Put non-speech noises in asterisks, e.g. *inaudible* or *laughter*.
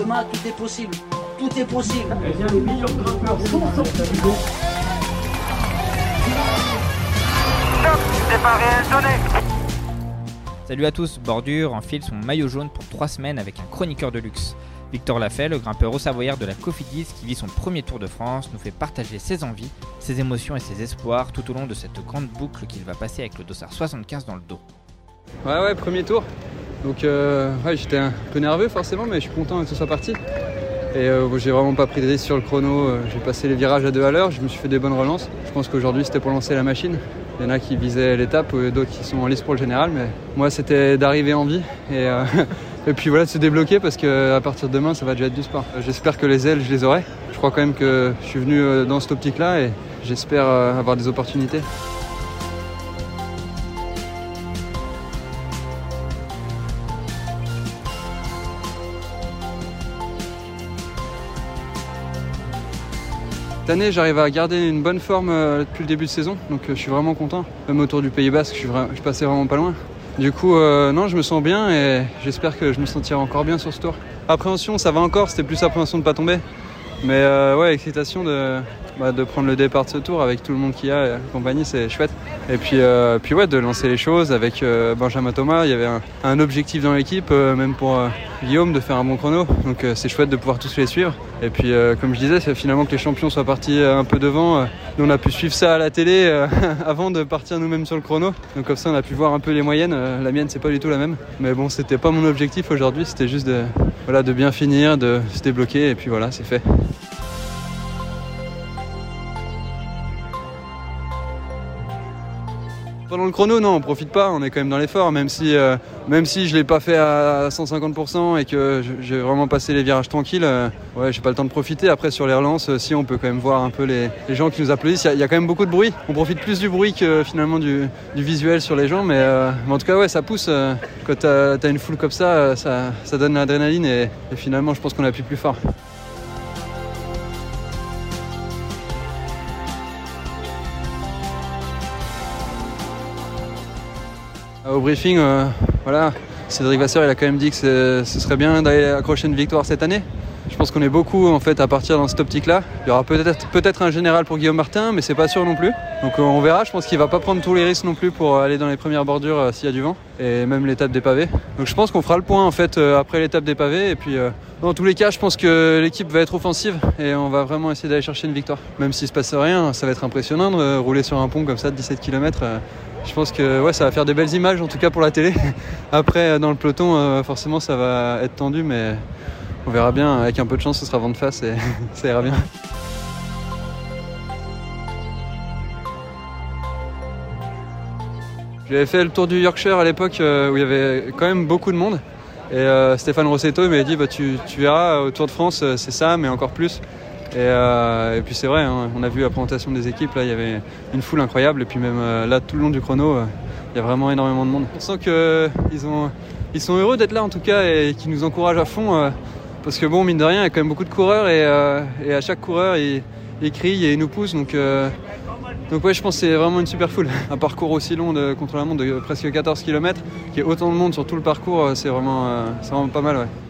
Demain, tout est possible. Tout est possible. Salut à tous, Bordure enfile son maillot jaune pour 3 semaines avec un chroniqueur de luxe. Victor Lafay, le grimpeur au Savoyard de la Cofidis qui vit son premier Tour de France, nous fait partager ses envies, ses émotions et ses espoirs tout au long de cette grande boucle qu'il va passer avec le dossard 75 dans le dos. Ouais, ouais, premier tour. Donc, euh, ouais, j'étais un peu nerveux forcément, mais je suis content que ce soit parti. Et euh, j'ai vraiment pas pris de risque sur le chrono. euh, J'ai passé les virages à deux à l'heure, je me suis fait des bonnes relances. Je pense qu'aujourd'hui c'était pour lancer la machine. Il y en a qui visaient l'étape, euh, d'autres qui sont en lice pour le général, mais moi c'était d'arriver en vie. Et, *laughs* et puis voilà, de se débloquer parce qu'à partir de demain ça va déjà être du sport. J'espère que les ailes je les aurai. Je crois quand même que je suis venu dans cette optique là et j'espère avoir des opportunités. Cette année, j'arrive à garder une bonne forme euh, depuis le début de saison, donc euh, je suis vraiment content. Même autour du Pays Basque, je suis, vra- je vraiment pas loin. Du coup, euh, non, je me sens bien et j'espère que je me sentirai encore bien sur ce tour. Appréhension, ça va encore, c'était plus appréhension de pas tomber. Mais euh, ouais, excitation de, bah, de prendre le départ de ce tour avec tout le monde qu'il y a et compagnie, c'est chouette. Et puis, euh, puis ouais, de lancer les choses avec euh, Benjamin Thomas. Il y avait un, un objectif dans l'équipe, euh, même pour euh, Guillaume, de faire un bon chrono. Donc euh, c'est chouette de pouvoir tous les suivre. Et puis, comme je disais, c'est finalement que les champions soient partis un peu devant. Nous, on a pu suivre ça à la télé *laughs* avant de partir nous-mêmes sur le chrono. Donc comme ça, on a pu voir un peu les moyennes. La mienne, c'est pas du tout la même. Mais bon, c'était pas mon objectif aujourd'hui. C'était juste de, voilà, de bien finir, de se débloquer. Et puis voilà, c'est fait. Pendant le chrono, non, on profite pas, on est quand même dans l'effort, même si, euh, même si je l'ai pas fait à 150% et que j'ai vraiment passé les virages tranquilles, euh, ouais, j'ai pas le temps de profiter. Après, sur les relances, euh, si on peut quand même voir un peu les, les gens qui nous applaudissent, il y a- quand même beaucoup de bruit. On profite plus du bruit que finalement du, du visuel sur les gens, mais, euh, en tout cas, ouais, ça pousse. euh, quand t'as as une foule comme ça, ça, ça donne l'adrénaline et, et finalement, je pense qu'on appuie plus fort. Au briefing, euh, voilà, Cédric Vasseur, il a quand même dit que ce serait bien d'aller accrocher une victoire cette année. Je pense qu'on est beaucoup en fait à partir dans cette optique-là. Il y aura peut-être un général pour Guillaume Martin, mais c'est pas sûr non plus. Donc euh, on verra. Je pense qu'il va pas prendre tous les risques non plus pour aller dans les premières bordures euh, s'il y a du vent et même l'étape des pavés. Donc je pense qu'on fera le point en fait euh, après l'étape des pavés et puis euh, dans tous les cas, je pense que l'équipe va être offensive et on va vraiment essayer d'aller chercher une victoire. Même s'il se passe rien, ça va être impressionnant de euh, rouler sur un pont comme ça de 17 km. Je pense que ouais, ça va faire des belles images, en tout cas pour la télé. *laughs* Après, euh, dans le peloton, euh, forcément, ça va être tendu, mais on verra bien. Avec un peu de chance, ce sera vent de face et *laughs* ça ira bien. J'avais fait le tour du Yorkshire à l'époque euh, où il y avait quand même beaucoup de monde. Et Stéphane Rossetto m'avait dit bah, tu, tu verras au Tour de France, c'est ça, mais encore plus. Et, euh, et puis c'est vrai, hein, on a vu la présentation des équipes, là il y avait une foule incroyable. Et puis même euh, là, tout le long du chrono, euh, il y a vraiment énormément de monde. On sent qu'ils ont, ils sont heureux d'être là en tout cas et qu'ils nous encouragent à fond. parce que bon, mine de rien, il y a quand même beaucoup de coureurs et, à chaque coureur, ils, ils crient et ils nous poussent. Donc, ouais, je pense que c'est vraiment une super foule. Un parcours aussi long contre la montre de presque 14 km, qui est autant de monde sur tout le parcours, c'est vraiment, vraiment pas mal. Ouais.